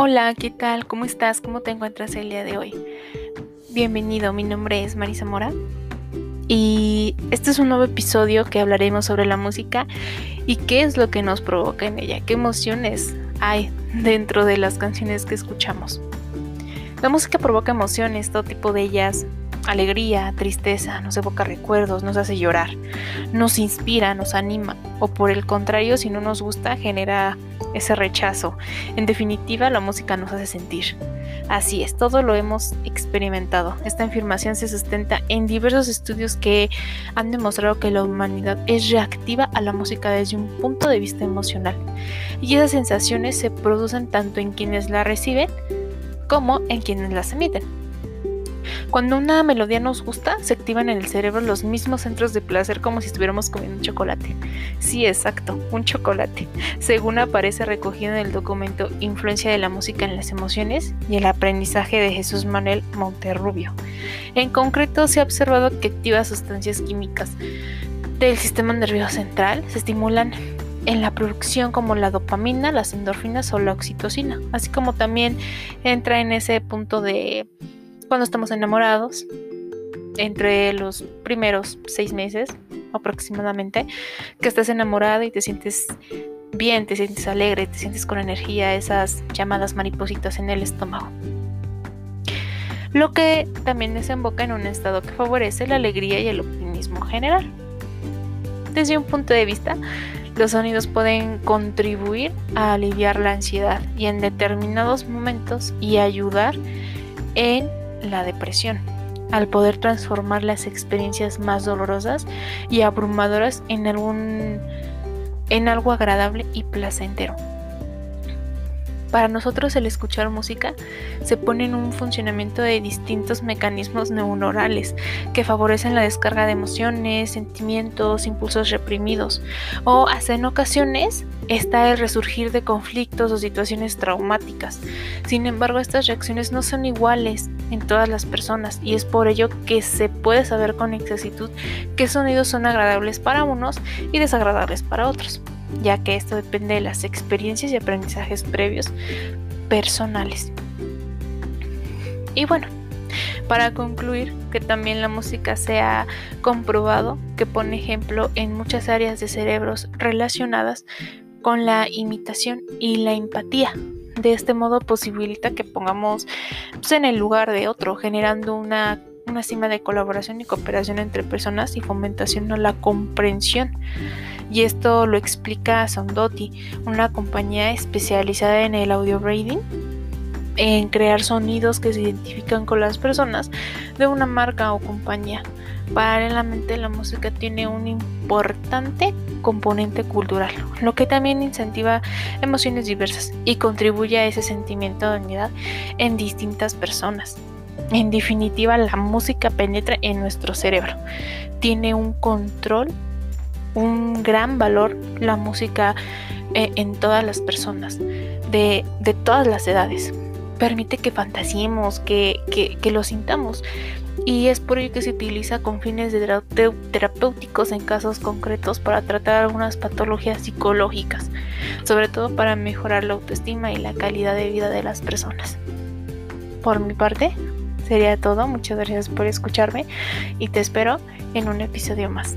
Hola, ¿qué tal? ¿Cómo estás? ¿Cómo te encuentras el día de hoy? Bienvenido, mi nombre es Marisa Mora y este es un nuevo episodio que hablaremos sobre la música y qué es lo que nos provoca en ella, qué emociones hay dentro de las canciones que escuchamos. La música provoca emociones, todo tipo de ellas, alegría, tristeza, nos evoca recuerdos, nos hace llorar, nos inspira, nos anima, o por el contrario, si no nos gusta, genera ese rechazo. En definitiva, la música nos hace sentir. Así es, todo lo hemos experimentado. Esta afirmación se sustenta en diversos estudios que han demostrado que la humanidad es reactiva a la música desde un punto de vista emocional. Y esas sensaciones se producen tanto en quienes la reciben como en quienes las emiten. Cuando una melodía nos gusta, se activan en el cerebro los mismos centros de placer como si estuviéramos comiendo un chocolate. Sí, exacto, un chocolate, según aparece recogido en el documento Influencia de la música en las emociones y el aprendizaje de Jesús Manuel Monterrubio. En concreto, se ha observado que activas sustancias químicas del sistema nervioso central se estimulan en la producción como la dopamina, las endorfinas o la oxitocina, así como también entra en ese punto de cuando estamos enamorados, entre los primeros seis meses aproximadamente, que estás enamorado y te sientes bien, te sientes alegre, te sientes con energía, esas llamadas maripositas en el estómago. Lo que también desemboca en un estado que favorece la alegría y el optimismo general. Desde un punto de vista, los sonidos pueden contribuir a aliviar la ansiedad y en determinados momentos y ayudar en la depresión, al poder transformar las experiencias más dolorosas y abrumadoras en algún en algo agradable y placentero. Para nosotros el escuchar música se pone en un funcionamiento de distintos mecanismos neuronales que favorecen la descarga de emociones, sentimientos, impulsos reprimidos o hasta en ocasiones está el resurgir de conflictos o situaciones traumáticas. Sin embargo, estas reacciones no son iguales en todas las personas y es por ello que se puede saber con exactitud qué sonidos son agradables para unos y desagradables para otros ya que esto depende de las experiencias y aprendizajes previos personales. Y bueno, para concluir, que también la música se ha comprobado que pone ejemplo en muchas áreas de cerebros relacionadas con la imitación y la empatía. De este modo posibilita que pongamos pues, en el lugar de otro, generando una, una cima de colaboración y cooperación entre personas y fomentación de la comprensión y esto lo explica Soundoti, una compañía especializada en el audio braiding, en crear sonidos que se identifican con las personas de una marca o compañía. Paralelamente la música tiene un importante componente cultural, lo que también incentiva emociones diversas y contribuye a ese sentimiento de unidad en distintas personas. En definitiva, la música penetra en nuestro cerebro, tiene un control un gran valor la música eh, en todas las personas, de, todas las edades. Permite que fantasiemos, que, que, lo sintamos. Y es por ello que se utiliza con fines de terapéuticos en casos concretos para tratar algunas patologías psicológicas, sobre todo para mejorar la autoestima y la calidad de vida de las personas. Por mi parte, sería todo. Muchas gracias por escucharme y te espero en un episodio más.